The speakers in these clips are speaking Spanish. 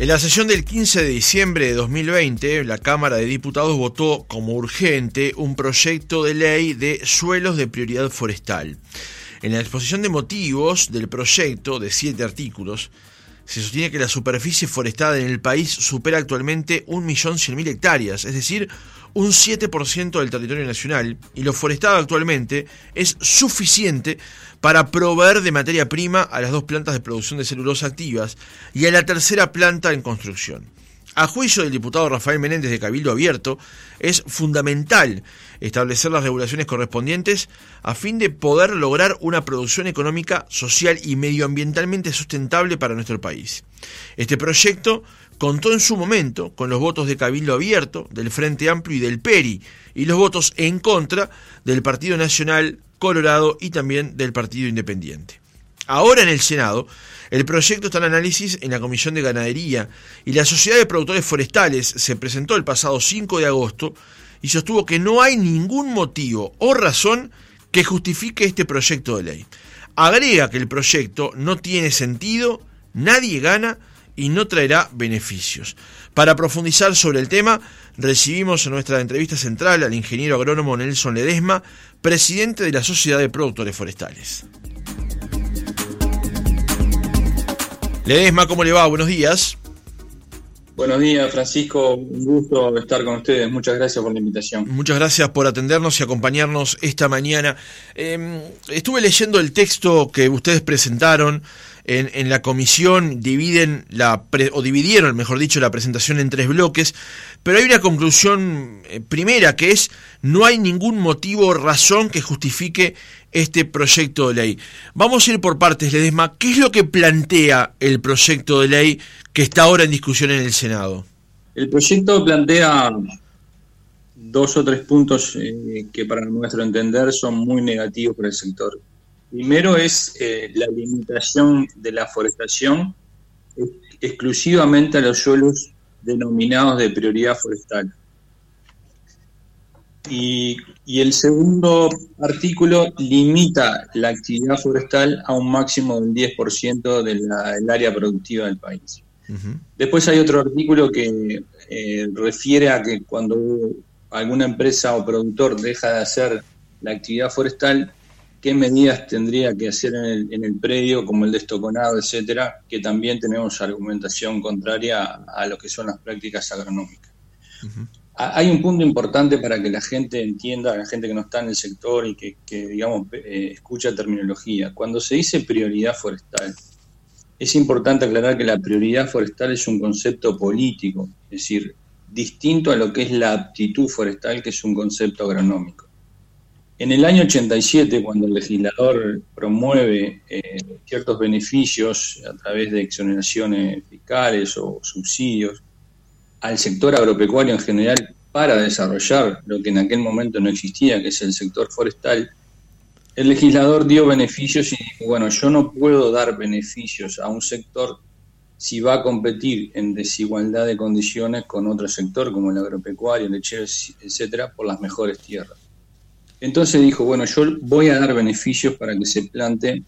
En la sesión del 15 de diciembre de 2020, la Cámara de Diputados votó como urgente un proyecto de ley de suelos de prioridad forestal. En la exposición de motivos del proyecto, de siete artículos, se sostiene que la superficie forestada en el país supera actualmente 1.100.000 hectáreas, es decir, un 7% del territorio nacional, y lo forestado actualmente es suficiente para proveer de materia prima a las dos plantas de producción de celulosa activas y a la tercera planta en construcción. A juicio del diputado Rafael Menéndez de Cabildo Abierto, es fundamental establecer las regulaciones correspondientes a fin de poder lograr una producción económica, social y medioambientalmente sustentable para nuestro país. Este proyecto contó en su momento con los votos de Cabildo Abierto, del Frente Amplio y del PERI, y los votos en contra del Partido Nacional Colorado y también del Partido Independiente. Ahora en el Senado, el proyecto está en análisis en la Comisión de Ganadería y la Sociedad de Productores Forestales se presentó el pasado 5 de agosto y sostuvo que no hay ningún motivo o razón que justifique este proyecto de ley. Agrega que el proyecto no tiene sentido, nadie gana y no traerá beneficios. Para profundizar sobre el tema, recibimos en nuestra entrevista central al ingeniero agrónomo Nelson Ledesma, presidente de la Sociedad de Productores Forestales. Ledesma, ¿cómo le va? Buenos días. Buenos días, Francisco. Un gusto estar con ustedes. Muchas gracias por la invitación. Muchas gracias por atendernos y acompañarnos esta mañana. Em, estuve leyendo el texto que ustedes presentaron en, la comisión dividen la o dividieron, mejor dicho, la presentación en tres bloques, pero hay una conclusión eh, primera que es no hay ningún motivo o razón que justifique este proyecto de ley. Vamos a ir por partes, Ledesma. ¿Qué es lo que plantea el proyecto de ley que está ahora en discusión en el Senado? El proyecto plantea dos o tres puntos eh, que para nuestro entender son muy negativos para el sector. Primero es eh, la limitación de la forestación exclusivamente a los suelos denominados de prioridad forestal. Y, el segundo artículo limita la actividad forestal a un máximo del 10% del área productiva del país. Después hay otro artículo que eh, refiere a que cuando alguna empresa o productor deja de hacer la actividad forestal, qué medidas tendría que hacer en el, predio, como el destoconado, etcétera, que también tenemos argumentación contraria a, lo que son las prácticas agronómicas. Hay un punto importante para que la gente entienda, la gente que no está en el sector y que, digamos, eh, escucha terminología. Cuando se dice prioridad forestal, es importante aclarar que la prioridad forestal es un concepto político, es decir, distinto a lo que es la aptitud forestal, que es un concepto agronómico. En el año 87, cuando el legislador promueve eh, ciertos beneficios a través de exoneraciones fiscales o subsidios al sector agropecuario en general para desarrollar lo que en aquel momento no existía, que es el sector forestal, el legislador dio beneficios y dijo, bueno, yo no puedo dar beneficios a un sector si va a competir en desigualdad de condiciones con otro sector como el agropecuario, el lechero, etcétera, por las mejores tierras. Entonces dijo, bueno, yo voy a dar beneficios para que se planten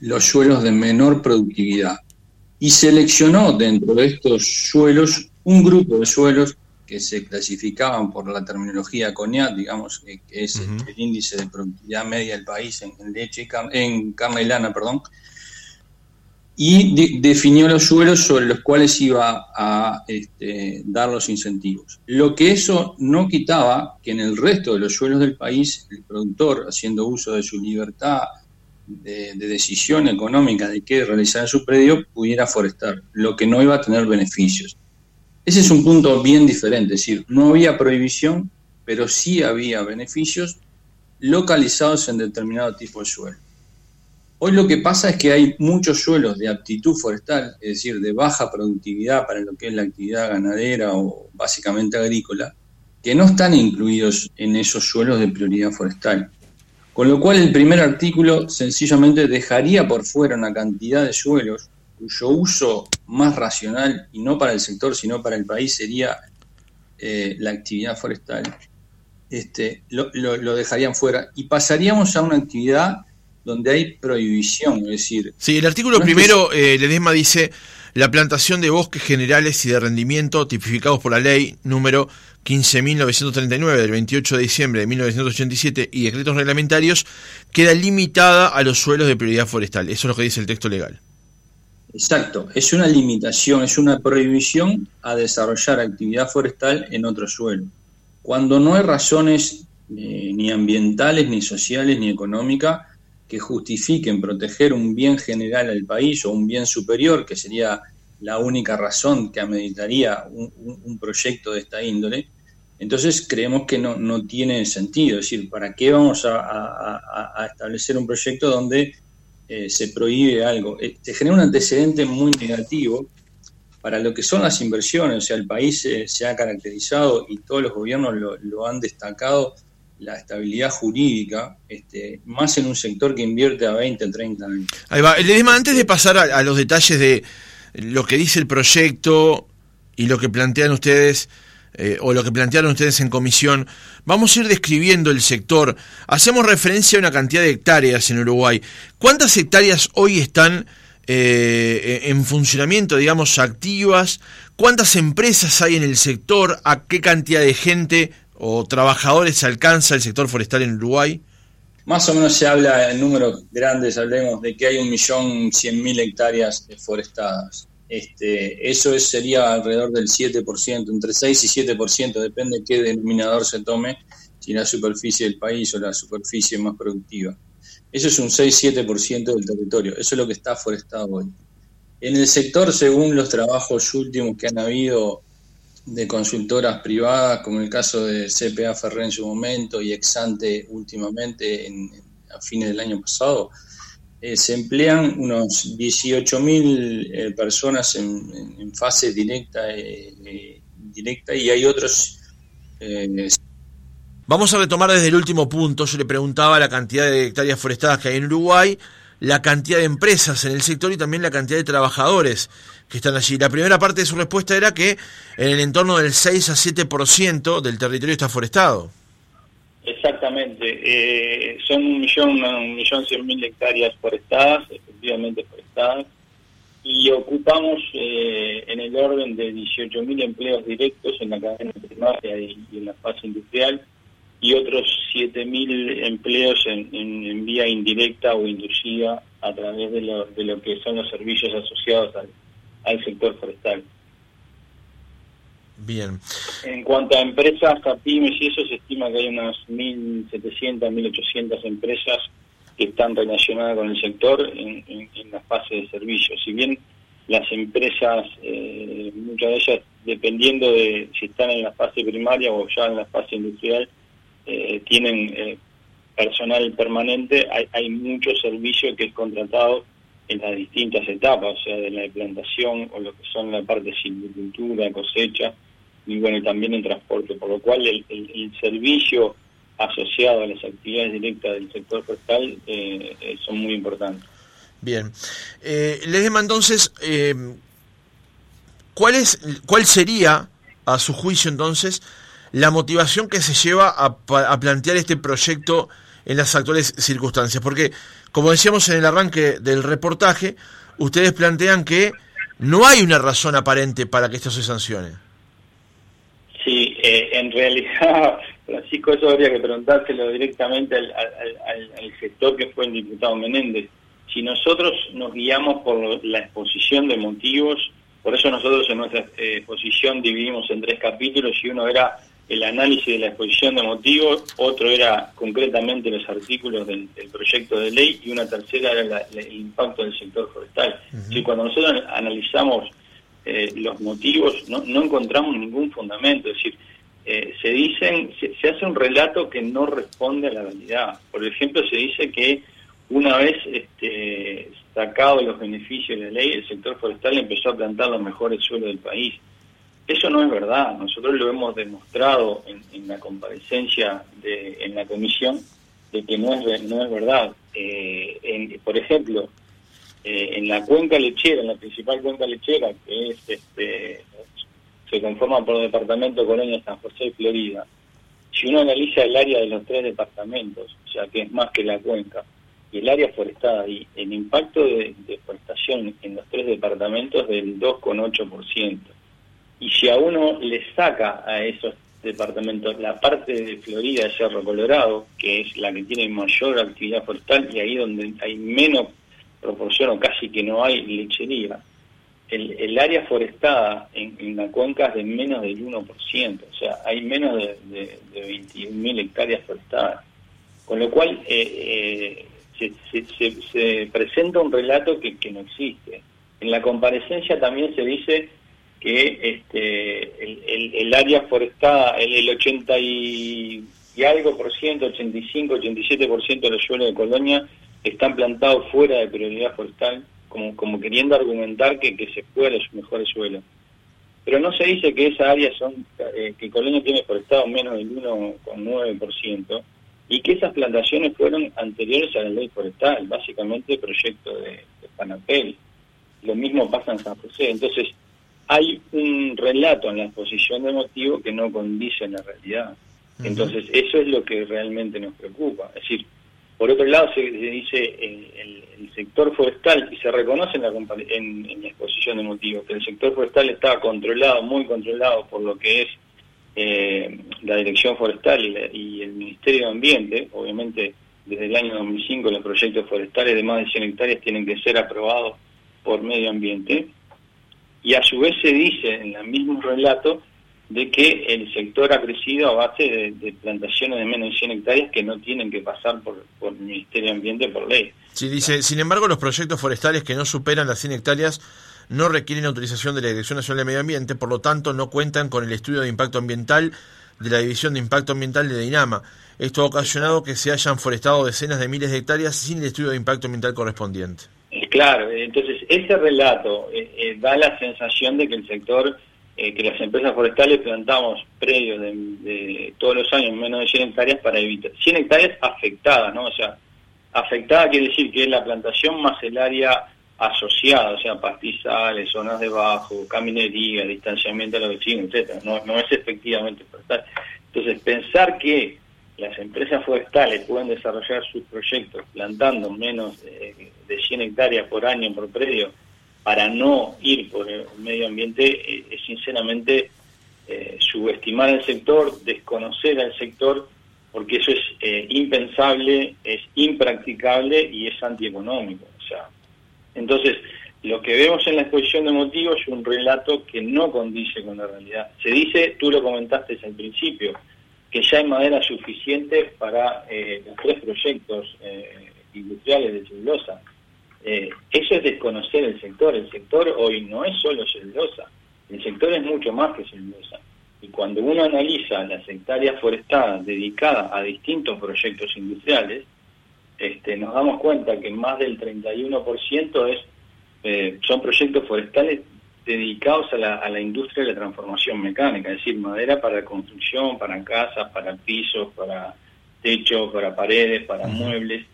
los suelos de menor productividad. Y seleccionó dentro de estos suelos un grupo de suelos que se clasificaban por la terminología CONIAT, digamos, que es el, índice de productividad media del país en, leche y en carne y lana, perdón, y definió los suelos sobre los cuales iba a este, dar los incentivos. Lo que eso no quitaba que en el resto de los suelos del país el productor, haciendo uso de su libertad de, decisión económica de qué realizar en su predio, pudiera forestar, lo que no iba a tener beneficios. Ese es un punto bien diferente, es decir, no había prohibición, pero sí había beneficios localizados en determinado tipo de suelo. Hoy lo que pasa es que hay muchos suelos de aptitud forestal, es decir, de baja productividad para lo que es la actividad ganadera o básicamente agrícola, que no están incluidos en esos suelos de prioridad forestal. Con lo cual el primer artículo sencillamente dejaría por fuera una cantidad de suelos cuyo uso más racional, y no para el sector, sino para el país, sería eh, la actividad forestal, este, lo, lo dejarían fuera y pasaríamos a una actividad donde hay prohibición, es decir... Sí, el artículo primero, eh, Ledesma dice, la plantación de bosques generales y de rendimiento tipificados por la ley número 15.939 del 28 de diciembre de 1987 y decretos reglamentarios queda limitada a los suelos de prioridad forestal. Eso es lo que dice el texto legal. Exacto, es una limitación, es una prohibición a desarrollar actividad forestal en otro suelo. Cuando no hay razones eh, ni ambientales, ni sociales, ni económicas que justifiquen proteger un bien general al país o un bien superior, que sería la única razón que ameritaría un, proyecto de esta índole, entonces creemos que no, no, tiene sentido. Es decir, ¿para qué vamos a, establecer un proyecto donde eh, se prohíbe algo? Eh, se genera un antecedente muy negativo para lo que son las inversiones. O sea, el país se ha caracterizado y todos los gobiernos lo han destacado la estabilidad jurídica, este, más en un sector que invierte a 20, 30 años. Ahí va. antes de pasar a, los detalles de lo que dice el proyecto y lo que plantean ustedes, eh, o lo que plantearon ustedes en comisión, vamos a ir describiendo el sector. Hacemos referencia a una cantidad de hectáreas en Uruguay. ¿Cuántas hectáreas hoy están eh, en funcionamiento, digamos, activas? ¿Cuántas empresas hay en el sector? ¿A qué cantidad de gente o trabajadores alcanza el sector forestal en Uruguay? Más o menos se habla en números grandes, hablemos de que hay un millón cien mil hectáreas forestadas. Este, eso sería alrededor del 7%, entre 6 y 7%, depende de qué denominador se tome, si la superficie del país o la superficie más productiva. Eso es un 6-7% del territorio, eso es lo que está forestado hoy. En el sector, según los trabajos últimos que han habido de consultoras privadas, como el caso de CPA Ferrer en su momento y Exante últimamente, en, a fines del año pasado, eh, se emplean unos 18.000 eh, personas en, fase directa, eh, directa y hay otros... Vamos a retomar desde el último punto. Yo le preguntaba la cantidad de hectáreas forestadas que hay en Uruguay la cantidad de empresas en el sector y también la cantidad de trabajadores que están allí. La primera parte de su respuesta era que en el entorno del 6 a 7% del territorio está forestado. Exactamente, eh, son un millón, un millón cien mil hectáreas forestadas, efectivamente forestadas, y ocupamos eh, en el orden de 18 mil empleos directos en la cadena primaria y en la fase industrial, y otros 7.000 empleos en, vía indirecta o inducida a través de lo, de lo que son los servicios asociados al, sector forestal. Bien. En cuanto a empresas, a pymes y eso, se estima que hay unas 1.700, 1.800 empresas que están relacionadas con el sector en, la fase de servicios. Si bien las empresas, eh, muchas de ellas, dependiendo de si están en la fase primaria o ya en la fase industrial, eh, tienen eh, personal permanente, hay, hay mucho servicio que es contratado en las distintas etapas, o sea, de la plantación o lo que son la parte de silvicultura, cosecha, y bueno, también en transporte, por lo cual el, servicio asociado a las actividades directas del sector forestal eh, son muy importantes. Bien. Eh, Ledema, entonces, ¿cuál, es, ¿cuál sería, a su juicio entonces, la motivación que se lleva a, plantear este proyecto en las actuales circunstancias. Porque, como decíamos en el arranque del reportaje, ustedes plantean que no hay una razón aparente para que esto se sancione. Sí, eh, en realidad, Francisco, eso habría que preguntárselo directamente al, sector que fue el diputado Menéndez. Si nosotros nos guiamos por la exposición de motivos, por eso nosotros en nuestra eh, exposición dividimos en tres capítulos y uno era el análisis de la exposición de motivos, otro era concretamente los artículos del, proyecto de ley y una tercera era el impacto del sector forestal. Si cuando nosotros analizamos eh, los motivos no, no, encontramos ningún fundamento, es decir, eh, se dicen, se, hace un relato que no responde a la realidad. Por ejemplo, se dice que una vez este, sacado los beneficios de la ley, el sector forestal empezó a plantar los mejores suelos del país. Eso no es verdad. Nosotros lo hemos demostrado en, la comparecencia de, en la comisión de que no es, no es verdad. Eh, por ejemplo, eh, en la cuenca lechera, en la principal cuenca lechera, que es este, se conforma por el departamento Colonia, San José y Florida, si uno analiza el área de los tres departamentos, o sea que es más que la cuenca, y el área forestada y el impacto de deforestación en los tres departamentos del 2,8%. Y si a uno le saca a esos departamentos la parte de Florida Cerro Colorado, que es la que tiene mayor actividad forestal y ahí donde hay menos proporción o casi que no hay lechería, el, el área forestada en, en, la cuenca es de menos del 1%, o sea, hay menos de, de, de 21.000 hectáreas forestadas. Con lo cual eh, eh, se, se, se, presenta un relato que, que no existe. En la comparecencia también se dice que este, el, área forestada, el, el 80 y, algo por ciento, 85, 87 por ciento de los suelos de Colonia están plantados fuera de prioridad forestal como, queriendo argumentar que, que se fue a los mejores suelos. Pero no se dice que esa área son, eh, que Colonia tiene forestado menos del 1,9% y que esas plantaciones fueron anteriores a la ley forestal, básicamente proyecto de, de Panapel. Lo mismo pasa en San José. Entonces, hay un relato en la exposición de motivo que no condice en la realidad. Entonces, eso es lo que realmente nos preocupa. Es decir, por otro lado, se, se dice el, el, el, sector forestal, y se reconoce en la, en, en la, exposición de motivos, que el sector forestal estaba controlado, muy controlado por lo que es eh, la Dirección Forestal y, la, y, el Ministerio de Ambiente. Obviamente, desde el año 2005 los proyectos forestales de más de 100 hectáreas tienen que ser aprobados por medio ambiente. Y a su vez se dice en el mismo relato de que el sector ha crecido a base de, plantaciones de menos de 100 hectáreas que no tienen que pasar por, por el Ministerio de Ambiente por ley. Sí, dice, sin embargo, los proyectos forestales que no superan las 100 hectáreas no requieren autorización de la Dirección Nacional de Medio Ambiente, por lo tanto no cuentan con el estudio de impacto ambiental de la División de Impacto Ambiental de Dinama. Esto ha ocasionado que se hayan forestado decenas de miles de hectáreas sin el estudio de impacto ambiental correspondiente. Claro, entonces ese relato eh, eh, da la sensación de que el sector eh, que las empresas forestales plantamos predios de, todos los años menos de 100 hectáreas para evitar 100 hectáreas afectadas, ¿no? O sea, afectada quiere decir que es la plantación más el área asociada, o sea, pastizales, zonas de bajo, caminería, distanciamiento de los vecinos, etcétera. No, no es efectivamente forestal. Entonces, pensar que las empresas forestales pueden desarrollar sus proyectos plantando menos de, de 100 hectáreas por año por predio para no ir por el medio ambiente eh, es sinceramente eh, subestimar el sector, desconocer al sector, porque eso es eh, impensable, es impracticable y es antieconómico. O sea, entonces, lo que vemos en la exposición de motivos es un relato que no condice con la realidad. Se dice, tú lo comentaste al principio, que ya hay madera suficiente para eh, los tres proyectos eh, industriales de celulosa. Eh, eso es desconocer el sector. El sector hoy no es solo celulosa, el sector es mucho más que celulosa. Y cuando uno analiza las hectáreas forestadas dedicadas a distintos proyectos industriales, este, nos damos cuenta que más del 31% es, eh, son proyectos forestales dedicados a la, a la industria de la transformación mecánica, es decir, madera para construcción, para casas, para pisos, para techos, para paredes, para muebles.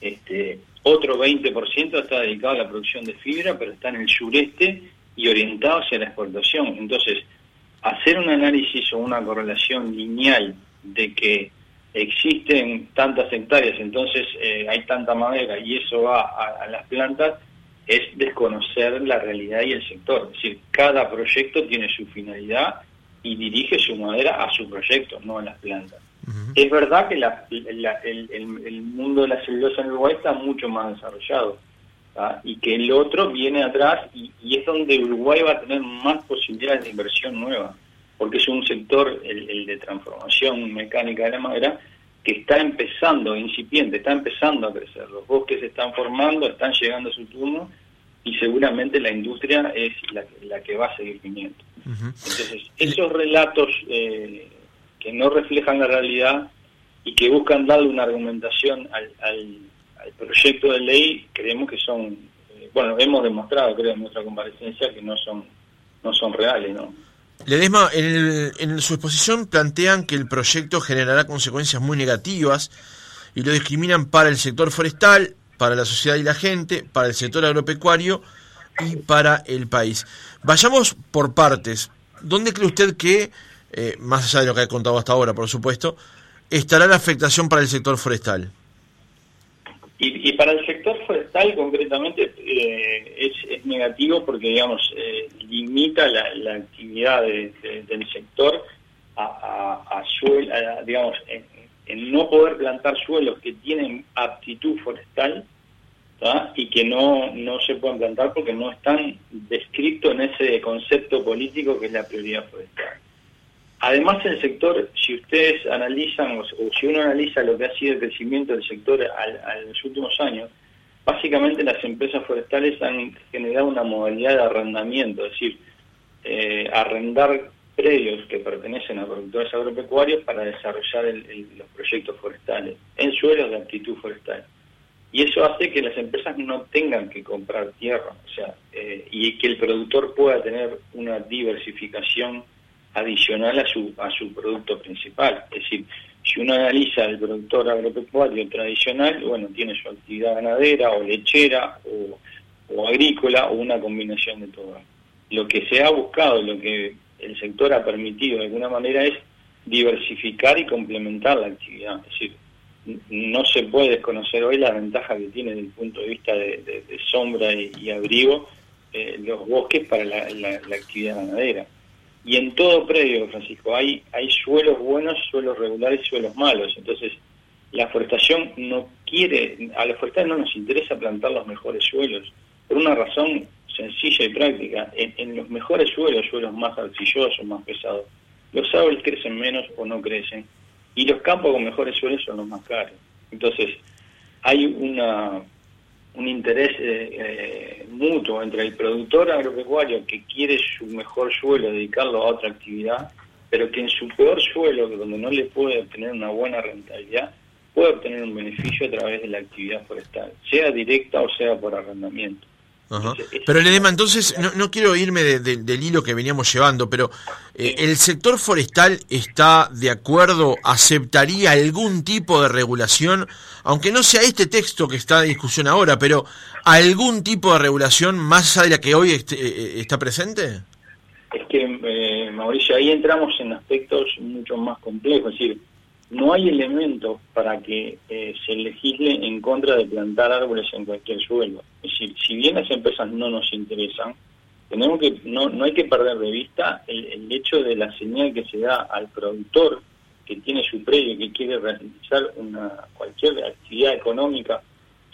Este, otro 20% está dedicado a la producción de fibra, pero está en el sureste y orientado hacia la exportación. Entonces, hacer un análisis o una correlación lineal de que existen tantas hectáreas, entonces eh, hay tanta madera y eso va a, a, las plantas, es desconocer la realidad y el sector. Es decir, cada proyecto tiene su finalidad y dirige su madera a su proyecto, no a las plantas. Uh -huh. Es verdad que la, la, el, el, el, mundo de la celulosa en Uruguay está mucho más desarrollado ¿tá? y que el otro viene atrás y, y, es donde Uruguay va a tener más posibilidades de inversión nueva, porque es un sector, el, el de transformación mecánica de la madera, que está empezando, incipiente, está empezando a crecer. Los bosques se están formando, están llegando a su turno y seguramente la industria es la, la que va a seguir viniendo. Uh -huh. Entonces, esos relatos eh, que no reflejan la realidad y que buscan darle una argumentación al, al, al proyecto de ley, creemos que son, eh, bueno, hemos demostrado, creo, en nuestra comparecencia, que no son, no son reales, ¿no? Ledesma, en, el, en su exposición plantean que el proyecto generará consecuencias muy negativas y lo discriminan para el sector forestal, para la sociedad y la gente, para el sector agropecuario y para el país. Vayamos por partes. ¿Dónde cree usted que eh, más allá de lo que ha contado hasta ahora, por supuesto, estará la afectación para el sector forestal? Y, para el sector forestal concretamente eh, es, negativo porque, digamos, eh, limita la, actividad del sector a, a, digamos, en, no poder plantar suelos que tienen aptitud forestal y que no, no se pueden plantar porque no están descritos en ese concepto político que es la prioridad forestal. Además, el sector, si ustedes analizan, o, si uno analiza lo que ha sido el crecimiento del sector en los últimos años, básicamente las empresas forestales han generado una modalidad de arrendamiento, es decir, eh, arrendar predios que pertenecen a productores agropecuarios para desarrollar los proyectos forestales en suelos de actitud forestal. Y eso hace que las empresas no tengan que comprar tierra, o sea, eh, y que el productor pueda tener una diversificación adicional a su, a su producto principal. Es decir, si uno analiza el productor agropecuario tradicional, bueno, tiene su actividad ganadera o lechera o, agrícola o una combinación de todo. Lo que se ha buscado, lo que el sector ha permitido de alguna manera es diversificar y complementar la actividad. Es decir, no se puede desconocer hoy la ventaja que tiene desde el punto de vista de, sombra y, abrigo eh, los bosques para la actividad ganadera. Y en todo predio, Francisco, hay, hay suelos buenos, suelos regulares suelos malos. Entonces, la forestación no quiere, a la forestación no nos interesa plantar los mejores suelos, por una razón sencilla y práctica. En, los mejores suelos, suelos más arcillosos, más pesados, los árboles crecen menos o no crecen, y los campos con mejores suelos son los más caros. Entonces, hay una un interés eh, eh, mutuo entre el productor agropecuario que quiere su mejor suelo dedicarlo a otra actividad, pero que en su peor suelo, donde no le puede obtener una buena rentabilidad, puede obtener un beneficio a través de la actividad forestal, sea directa o sea por arrendamiento. Pero Ledema, entonces, no, no quiero irme del hilo que veníamos llevando, pero eh, ¿el sector forestal está de acuerdo, aceptaría algún tipo de regulación, aunque no sea este texto que está en discusión ahora, pero algún tipo de regulación más allá de la que hoy eh, eh, está presente? Es que, Mauricio, ahí entramos en aspectos mucho más complejos, es decir, no hay elementos para que eh, se legisle en contra de plantar árboles en cualquier suelo. Es decir, si bien las empresas no nos interesan, tenemos que no, no hay que perder de vista el, hecho de la señal que se da al productor que tiene su predio y que quiere realizar una cualquier actividad económica,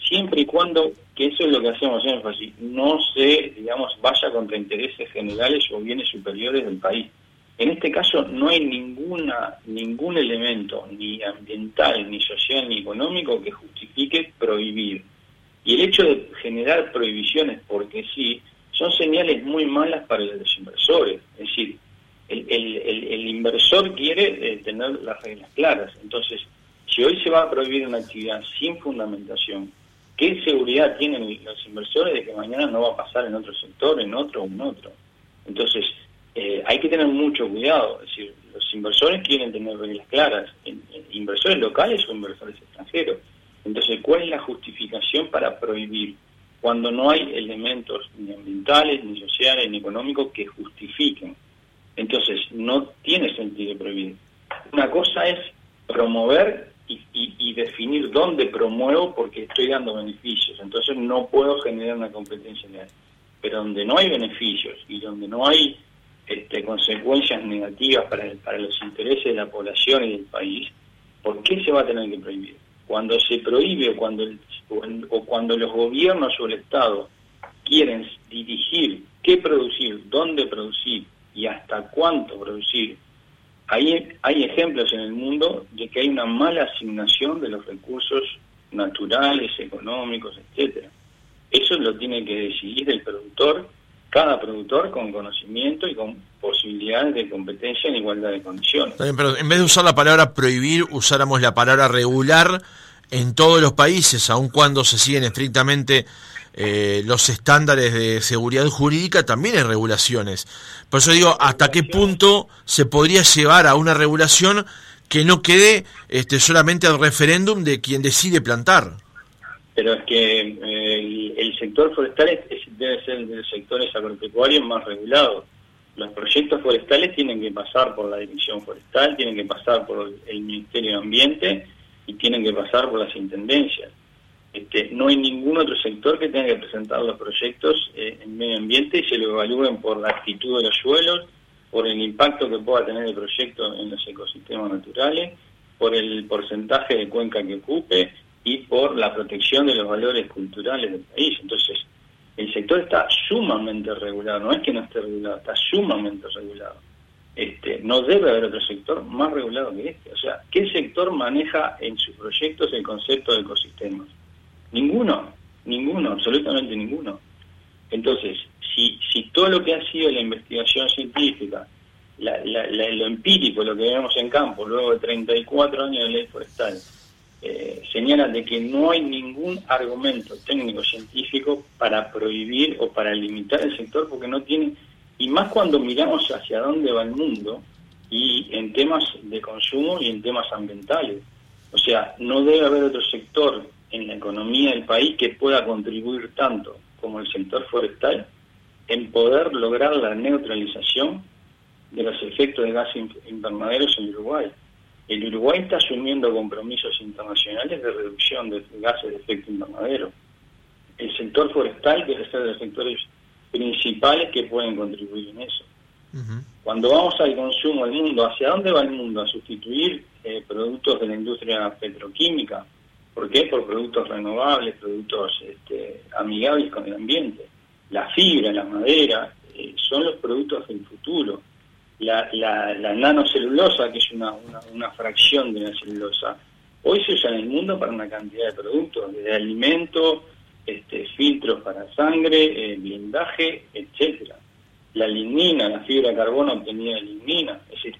siempre y cuando, que eso es lo que hacemos énfasis, no se, digamos, vaya contra intereses generales o bienes superiores del país. En este caso no hay ninguna, ningún elemento, ni ambiental, ni social, ni económico, que justifique prohibir. Y el hecho de generar prohibiciones porque sí, son señales muy malas para los inversores. Es decir, el, inversor quiere eh, tener las reglas claras. Entonces, si hoy se va a prohibir una actividad sin fundamentación, ¿qué seguridad tienen los inversores de que mañana no va a pasar en otro sector, en otro o en otro? Entonces, eh, hay que tener mucho cuidado. Es decir, los inversores quieren tener reglas claras, inversores locales o inversores extranjeros. Entonces, ¿cuál es la justificación para prohibir cuando no hay elementos ni ambientales, ni sociales, ni económicos que justifiquen? Entonces, no tiene sentido prohibir. Una cosa es promover y, y definir dónde promuevo porque estoy dando beneficios. Entonces, no puedo generar una competencia legal. Pero donde no hay beneficios y donde no hay este, consecuencias negativas para, para los intereses de la población y del país, ¿por qué se va a tener que prohibir? Cuando se prohíbe o cuando, o cuando los gobiernos o el Estado quieren dirigir qué producir, dónde producir y hasta cuánto producir, hay, hay ejemplos en el mundo de que hay una mala asignación de los recursos naturales, económicos, etcétera. Eso lo tiene que decidir el productor cada productor con conocimiento y con posibilidades de competencia en igualdad de condiciones. pero en vez de usar la palabra prohibir, usáramos la palabra regular en todos los países, aun cuando se siguen estrictamente eh, los estándares de seguridad jurídica, también hay regulaciones. Por eso digo, ¿hasta qué punto se podría llevar a una regulación que no quede este, solamente al referéndum de quien decide plantar? Pero es que eh, sector forestal es, debe ser de los sectores agropecuarios más regulados. Los proyectos forestales tienen que pasar por la Dirección Forestal, tienen que pasar por el Ministerio de Ambiente y tienen que pasar por las intendencias. Este, no hay ningún otro sector que tenga que presentar los proyectos eh, en medio ambiente y se lo evalúen por la actitud de los suelos, por el impacto que pueda tener el proyecto en los ecosistemas naturales, por el porcentaje de cuenca que ocupe y por la protección de los valores culturales del país. Entonces, el sector está sumamente regulado, no es que no esté regulado, está sumamente regulado. Este, no debe haber otro sector más regulado que este. O sea, ¿qué sector maneja en sus proyectos el concepto de ecosistemas? Ninguno, ninguno, absolutamente ninguno. Entonces, si, si todo lo que ha sido la investigación científica, lo empírico, lo que vemos en campo, luego de 34 años de ley forestal, eh, señala de que no hay ningún argumento técnico científico para prohibir o para limitar el sector porque no tiene, y más cuando miramos hacia dónde va el mundo y en temas de consumo y en temas ambientales. O sea, no debe haber otro sector en la economía del país que pueda contribuir tanto como el sector forestal en poder lograr la neutralización de los efectos de gases invernaderos en Uruguay. El Uruguay está asumiendo compromisos internacionales de reducción de gases de efecto invernadero. El sector forestal quiere ser de los sectores principales que pueden contribuir en eso. Cuando vamos al consumo del mundo, ¿hacia dónde va el mundo? A sustituir eh, productos de la industria petroquímica, ¿Por qué? Por productos renovables, productos este, amigables con el ambiente. La fibra, la madera, eh, son los productos del futuro. La, la, nanocelulosa, que es una, una, fracción de la celulosa, hoy se usa en el mundo para una cantidad de productos, desde alimento, este, filtros para sangre, eh, blindaje, etcétera. La lignina, la fibra de carbono obtenida de lignina, es decir,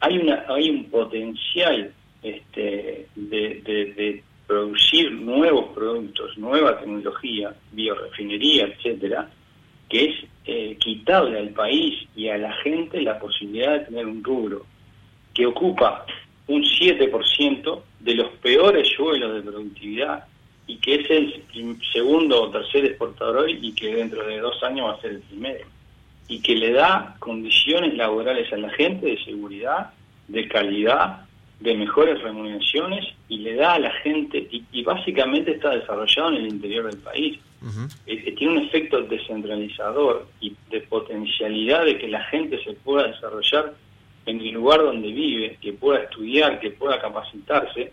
hay una hay un potencial este, de, de producir nuevos productos, nueva tecnología, biorefinería, etcétera, que es eh, quitarle al país y a la gente la posibilidad de tener un rubro que ocupa un 7% de los peores suelos de productividad y que es el segundo o tercer exportador hoy y que dentro de dos años va a ser el primero y que le da condiciones laborales a la gente de seguridad, de calidad, de mejores remuneraciones y le da a la gente, y, básicamente está desarrollado en el interior del país. Eh, tiene un efecto descentralizador y de potencialidad de que la gente se pueda desarrollar en el lugar donde vive, que pueda estudiar, que pueda capacitarse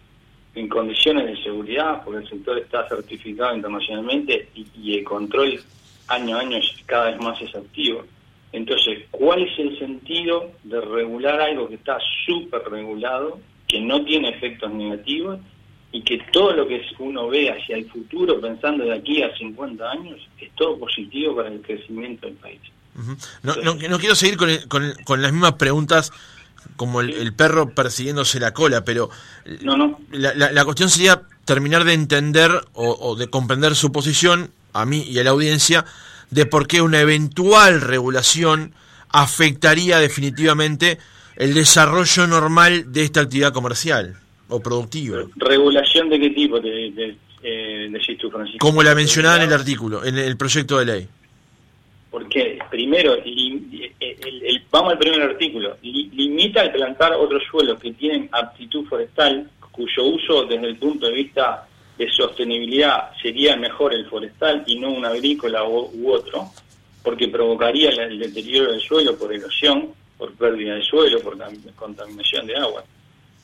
en condiciones de seguridad, porque el sector está certificado internacionalmente y, y el control año a año cada vez más es activo. Entonces, ¿cuál es el sentido de regular algo que está súper regulado que no tiene efectos negativos y que todo lo que uno ve hacia el futuro, pensando de aquí a 50 años, es todo positivo para el crecimiento del país. no, no, quiero seguir con, con, las mismas preguntas como el, perro persiguiéndose la cola, pero no, no. La, la, cuestión sería terminar de entender o, o, de comprender su posición, a mí y a la audiencia, de por qué una eventual regulación afectaría definitivamente el desarrollo normal de esta actividad comercial o productiva. ¿Regulación de qué tipo de, de, eh, decís tú, Francisco? Como la mencionaba en el artículo, en el proyecto de ley. Porque, primero, el, vamos al primer artículo, limita el plantar otros suelos que tienen aptitud forestal, cuyo uso desde el punto de vista de sostenibilidad sería mejor el forestal y no un agrícola u, otro, porque provocaría el deterioro del suelo por erosión, por pérdida de suelo, por contaminación de agua.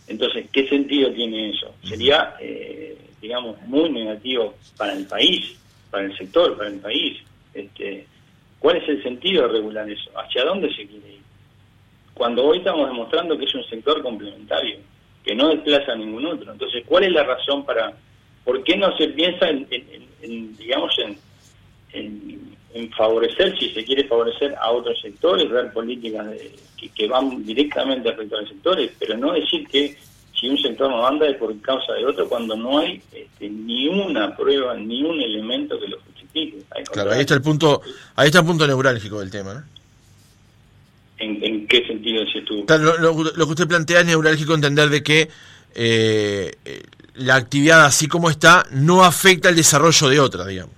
Entonces, ¿qué sentido tiene eso? Sería, eh, digamos, muy negativo para el país, para el sector, para el país. Este, ¿Cuál es el sentido de regular eso? ¿Hacia dónde se quiere ir? Cuando hoy estamos demostrando que es un sector complementario, que no desplaza a ningún otro. Entonces, ¿cuál es la razón para, por qué no se piensa en, digamos, en, en favorecer, si se quiere favorecer a otros sectores, ver políticas que, van directamente a afectar a sectores, pero no decir que si un sector no anda es por causa de otro cuando no hay este, ni una prueba, ni un elemento que lo justifique. Claro, ahí está el punto, ahí está el punto neurálgico del tema, ¿no? ¿En, qué sentido decís tú? lo, que usted plantea es neurálgico entender de que eh, la actividad así como está no afecta el desarrollo de otra, digamos.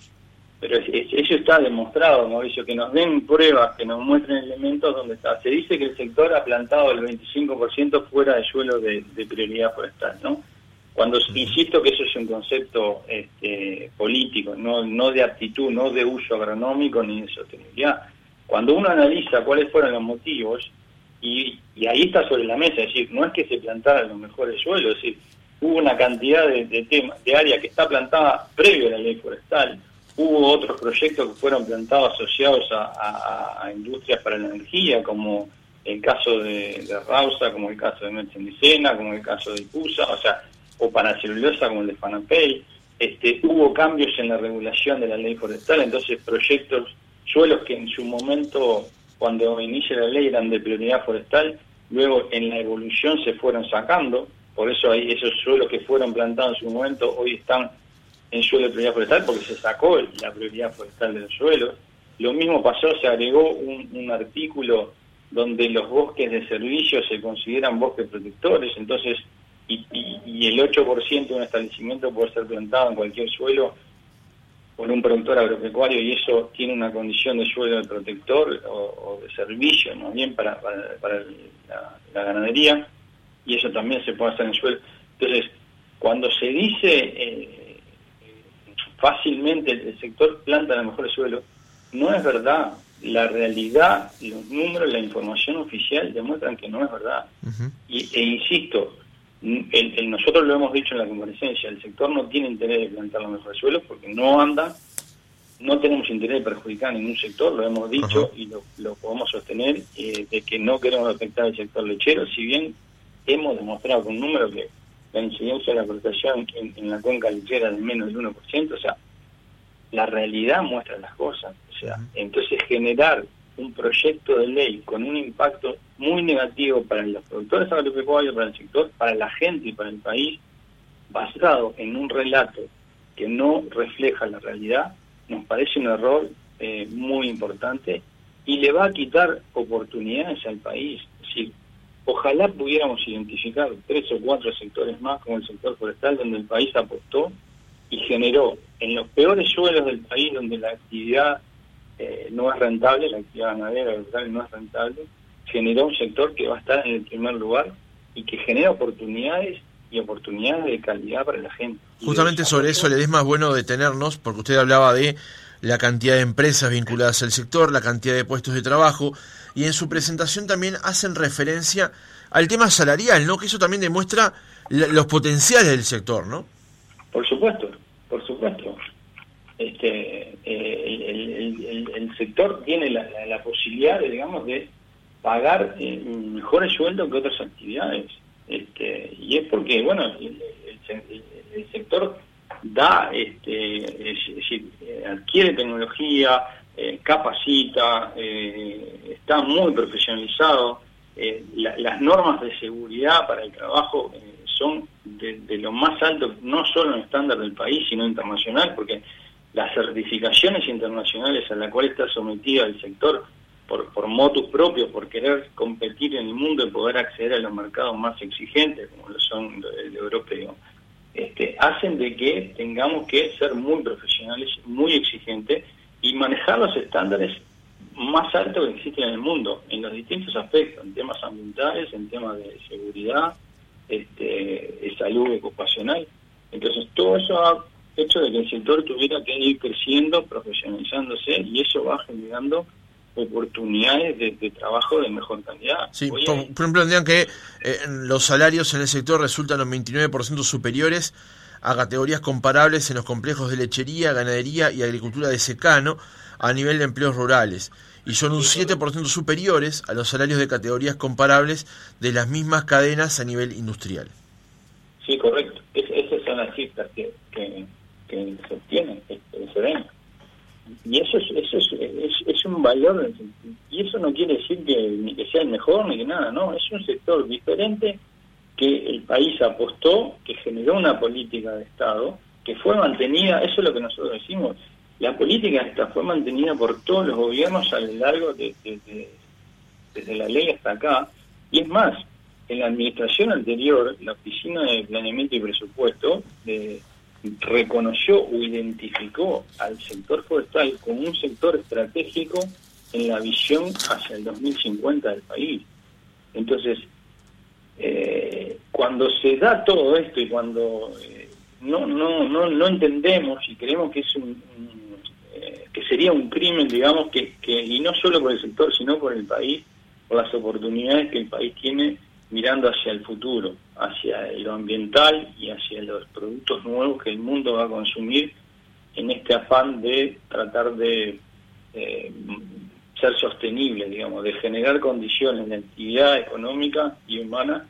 Pero eso está demostrado, Mauricio, que nos den pruebas, que nos muestren elementos donde está. Se dice que el sector ha plantado el 25% fuera de suelo de, prioridad forestal, ¿no? Cuando insisto que eso es un concepto este, político, no, no de aptitud, no de uso agronómico ni de sostenibilidad. Cuando uno analiza cuáles fueron los motivos, y, ahí está sobre la mesa, es decir, no es que se plantaran los mejores suelos, es decir, hubo una cantidad de, de, de área que está plantada previo a la ley forestal, hubo otros proyectos que fueron plantados asociados a, industrias para la energía, como el caso de, Rausa, como el caso de Merchandicena, como el caso de Ipusa, o sea, o para celulosa como el de Fanapel. Este, hubo cambios en la regulación de la ley forestal, entonces proyectos, suelos que en su momento, cuando inicia la ley, eran de prioridad forestal, luego en la evolución se fueron sacando, por eso hay esos suelos que fueron plantados en su momento hoy están en suelo de prioridad forestal porque se sacó la prioridad forestal de los suelos. Lo mismo pasó, se agregó un, artículo donde los bosques de servicio se consideran bosques protectores, entonces, y, el 8% de un establecimiento puede ser plantado en cualquier suelo por un productor agropecuario y eso tiene una condición de suelo de protector o, de servicio, más bien para, para, la, ganadería, y eso también se puede hacer en suelo. Entonces, cuando se dice eh, fácilmente el, sector planta el mejor suelo, no es verdad. La realidad, los números, la información oficial demuestran que no es verdad. y, e insisto, el, nosotros lo hemos dicho en la comparecencia, el sector no tiene interés de plantar los mejores suelos porque no anda, no tenemos interés de perjudicar a ningún sector, lo hemos dicho y lo, lo, podemos sostener, eh, de que no queremos afectar al sector lechero, si bien hemos demostrado con un número que la incidencia de la protección en, la cuenca lechera de menos del 1%, o sea, la realidad muestra las cosas. O sea, entonces generar un proyecto de ley con un impacto muy negativo para los productores agropecuarios, para el sector, para la gente y para el país, basado en un relato que no refleja la realidad, nos parece un error eh, muy importante y le va a quitar oportunidades al país. Es decir, Ojalá pudiéramos identificar tres o cuatro sectores más, como el sector forestal, donde el país apostó y generó en los peores suelos del país, donde la actividad eh, no es rentable, la actividad ganadera no es rentable, generó un sector que va a estar en el primer lugar y que genera oportunidades y oportunidades de calidad para la gente. Justamente sobre eso le es más bueno detenernos, porque usted hablaba de la cantidad de empresas vinculadas al sector, la cantidad de puestos de trabajo, y en su presentación también hacen referencia al tema salarial, ¿no? Que eso también demuestra los potenciales del sector, ¿no? Por supuesto, por supuesto. Este, eh, el, sector tiene la, posibilidad, de, digamos, de pagar eh, mejores sueldos que otras actividades. Este, y es porque, bueno, el, sector da, este, adquiere tecnología, eh, capacita, eh, está muy profesionalizado. Eh, las normas de seguridad para el trabajo son de, lo más alto, no solo en estándar del país, sino internacional, porque las certificaciones internacionales a las cuales está sometido el sector por, por motus propios, por querer competir en el mundo y poder acceder a los mercados más exigentes, como lo son el europeo, este, hacen de que tengamos que ser muy profesionales, muy exigentes y manejar los estándares más altos que existen en el mundo, en los distintos aspectos, en temas ambientales, en temas de seguridad, este, de salud ocupacional. Entonces, todo eso ha hecho de que el sector tuviera que ir creciendo, profesionalizándose, y eso va generando oportunidades de, trabajo de mejor calidad. Sí, por, ejemplo, tendrían que eh, los salarios en el sector resultan un 29% superiores a categorías comparables en los complejos de lechería, ganadería y agricultura de secano a nivel de empleos rurales y son un 7% superiores a los salarios de categorías comparables de las mismas cadenas a nivel industrial. Sí, correcto. esas son las cifras que, se obtienen, que, se ven. Y eso, es, eso es, es, un valor, y eso no quiere decir que, ni que sea el mejor ni que nada, no, es un sector diferente que el país apostó, que generó una política de Estado, que fue mantenida, eso es lo que nosotros decimos, la política esta fue mantenida por todos los gobiernos a lo largo de, desde la ley hasta acá, y es más, en la administración anterior, la Oficina de Planeamiento y Presupuesto eh, reconoció o identificó al sector forestal como un sector estratégico en la visión hacia el 2050 del país. Entonces, eh, cuando se da todo esto y cuando eh, no, no, no, no entendemos y creemos que es un, eh, que sería un crimen, digamos, que, que, y no solo por el sector, sino por el país, por las oportunidades que el país tiene mirando hacia el futuro, hacia lo ambiental y hacia los productos nuevos que el mundo va a consumir en este afán de tratar de eh, ser sostenible, digamos, de generar condiciones de actividad económica y humana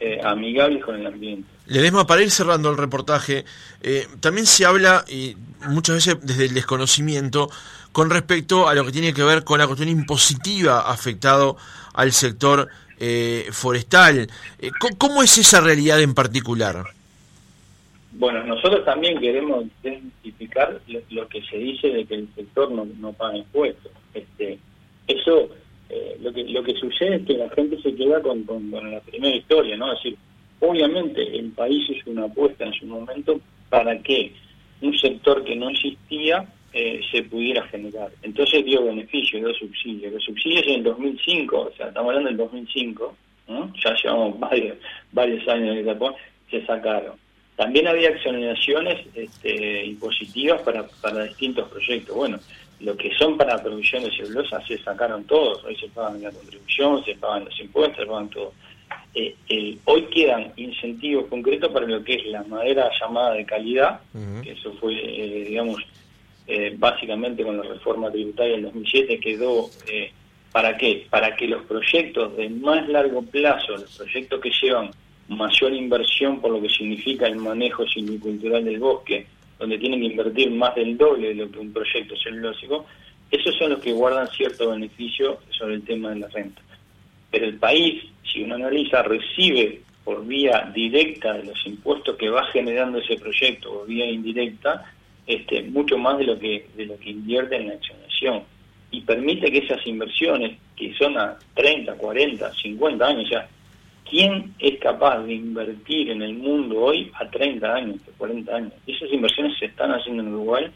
eh, amigables con el ambiente. Ledesma, para ir cerrando el reportaje, eh, también se habla, y muchas veces desde el desconocimiento, con respecto a lo que tiene que ver con la cuestión impositiva afectado al sector eh, forestal. Eh, ¿Cómo es esa realidad en particular? Bueno, nosotros también queremos identificar lo, que se dice de que el sector no, no paga impuestos. Este, eso, eh, lo que lo que sucede es que la gente se queda con, con, la primera historia, ¿no? Decir, obviamente el país hizo una apuesta en su momento para que un sector que no existía eh, se pudiera generar. Entonces dio beneficios, dio subsidios. Los subsidios en el 2005, o sea, estamos hablando del 2005, ya llevamos varios, años de Japón, se sacaron. También había exoneraciones este, impositivas para, para distintos proyectos. Bueno, lo que son para producción de celulosa se sacaron todos. Hoy se pagan la contribución, se pagan los impuestos, se pagan todo. Eh, hoy quedan incentivos concretos para lo que es la madera llamada de calidad, que eso fue, eh, digamos, eh, básicamente con la reforma tributaria del 2007 quedó, eh, ¿para qué? Para que los proyectos de más largo plazo, los proyectos que llevan mayor inversión por lo que significa el manejo silvicultural del bosque, donde tienen que invertir más del doble de lo que un proyecto celulósico, esos son los que guardan cierto beneficio sobre el tema de la renta. Pero el país, si uno analiza, recibe por vía directa de los impuestos que va generando ese proyecto o vía indirecta, este, mucho más de lo que de lo que invierte en la accionación y permite que esas inversiones que son a 30, 40, 50 años, ya ¿quién es capaz de invertir en el mundo hoy a 30 años, a 40 años? Esas inversiones se están haciendo en Uruguay,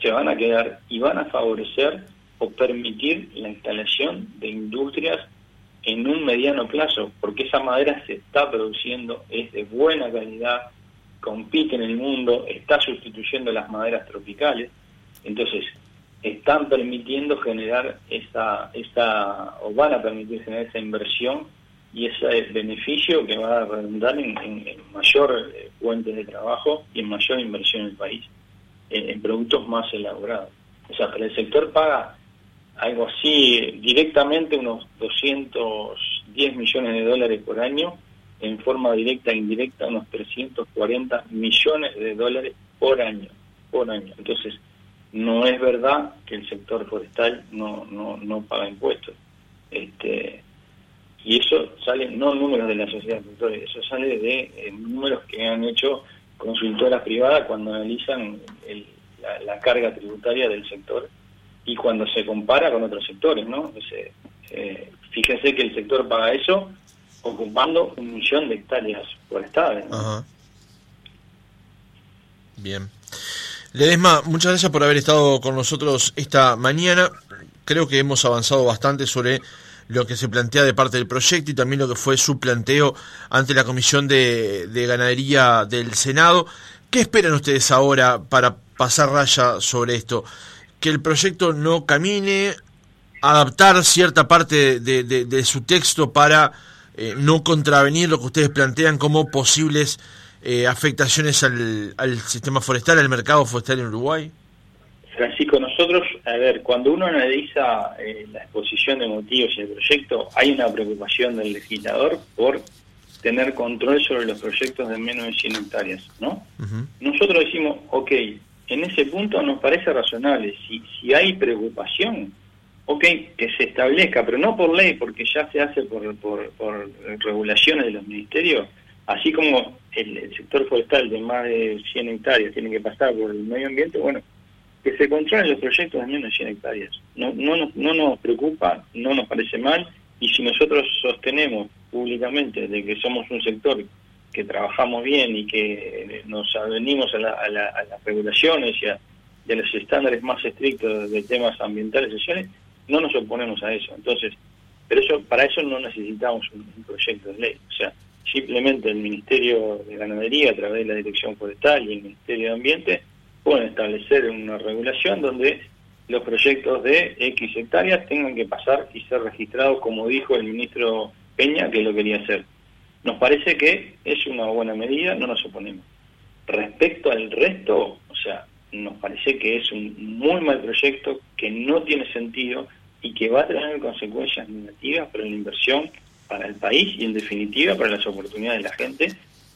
se van a quedar y van a favorecer o permitir la instalación de industrias en un mediano plazo, porque esa madera se está produciendo, es de buena calidad, compite en el mundo, está sustituyendo las maderas tropicales, entonces están permitiendo generar esa, esa o van a permitir generar esa inversión y ese beneficio que va a redundar en, mayor eh, fuente de trabajo y en mayor inversión en el país, en, productos más elaborados. O sea, para el sector paga algo así directamente unos 210 millones de dólares por año en forma directa e indirecta unos 340 millones de dólares por año, por año. Entonces, no es verdad que el sector forestal no, no, no paga impuestos. Este, y eso sale, no números de la sociedad de eso sale de eh, números que han hecho consultoras privadas cuando analizan la, carga tributaria del sector y cuando se compara con otros sectores, ¿no? eh, fíjense que el sector paga eso ocupando un millón de hectáreas forestales. Ajá. Bien. Ledesma, muchas gracias por haber estado con nosotros esta mañana. Creo que hemos avanzado bastante sobre lo que se plantea de parte del proyecto y también lo que fue su planteo ante la Comisión de, de Ganadería del Senado. ¿Qué esperan ustedes ahora para pasar raya sobre esto? Que el proyecto no camine, adaptar cierta parte de, su texto para eh, no contravenir lo que ustedes plantean como posibles eh, afectaciones al sistema forestal, al mercado forestal en Uruguay? Francisco, nosotros, a ver, cuando uno analiza eh, la exposición de motivos y el proyecto, hay una preocupación del legislador por tener control sobre los proyectos de menos de 100 hectáreas, ¿no? Nosotros decimos, ok, en ese punto nos parece razonable, si, si hay preocupación, ok, que se establezca, pero no por ley, porque ya se hace por, por, regulaciones de los ministerios, así como el, sector forestal de más de 100 hectáreas tiene que pasar por el medio ambiente, bueno, que se controlen los proyectos de menos de 100 hectáreas. No, no, nos, no nos preocupa, no nos parece mal, y si nosotros sostenemos públicamente de que somos un sector que trabajamos bien y que nos avenimos a, a, las regulaciones y a, a, los estándares más estrictos de temas ambientales y sociales, no nos oponemos a eso. Entonces, pero eso para eso no necesitamos un, proyecto de ley. O sea, simplemente el Ministerio de Ganadería a través de la Dirección Forestal y el Ministerio de Ambiente pueden establecer una regulación donde los proyectos de X hectáreas tengan que pasar y ser registrados como dijo el ministro Peña que lo quería hacer. Nos parece que es una buena medida, no nos oponemos. Respecto al resto, o sea, nos parece que es un muy mal proyecto, que no tiene sentido y que va a tener consecuencias negativas para la inversión, para el país y en definitiva para las oportunidades de la gente,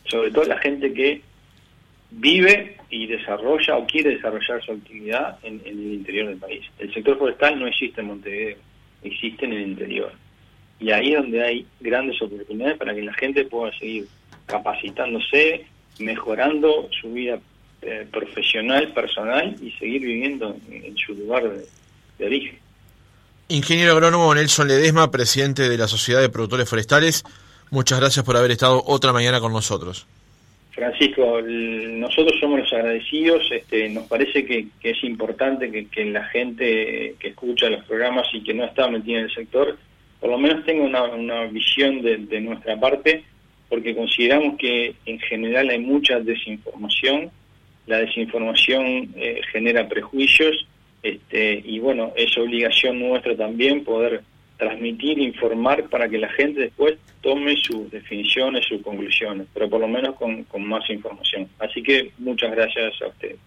sobre todo la gente que vive y desarrolla o quiere desarrollar su actividad en, el interior del país. El sector forestal no existe en Montevideo, existe en el interior. Y ahí es donde hay grandes oportunidades para que la gente pueda seguir capacitándose, mejorando su vida eh, profesional, personal y seguir viviendo en, su lugar de, origen. Ingeniero agrónomo Nelson Ledesma, presidente de la Sociedad de Productores Forestales, muchas gracias por haber estado otra mañana con nosotros. Francisco, nosotros somos los agradecidos, este, nos parece que, es importante que, la gente que escucha los programas y que no está metida en el sector, por lo menos tenga una, visión de, de, nuestra parte, porque consideramos que en general hay mucha desinformación la desinformación eh, genera prejuicios este, y bueno, es obligación nuestra también poder transmitir, informar para que la gente después tome sus definiciones, sus conclusiones, pero por lo menos con, con más información. Así que muchas gracias a ustedes.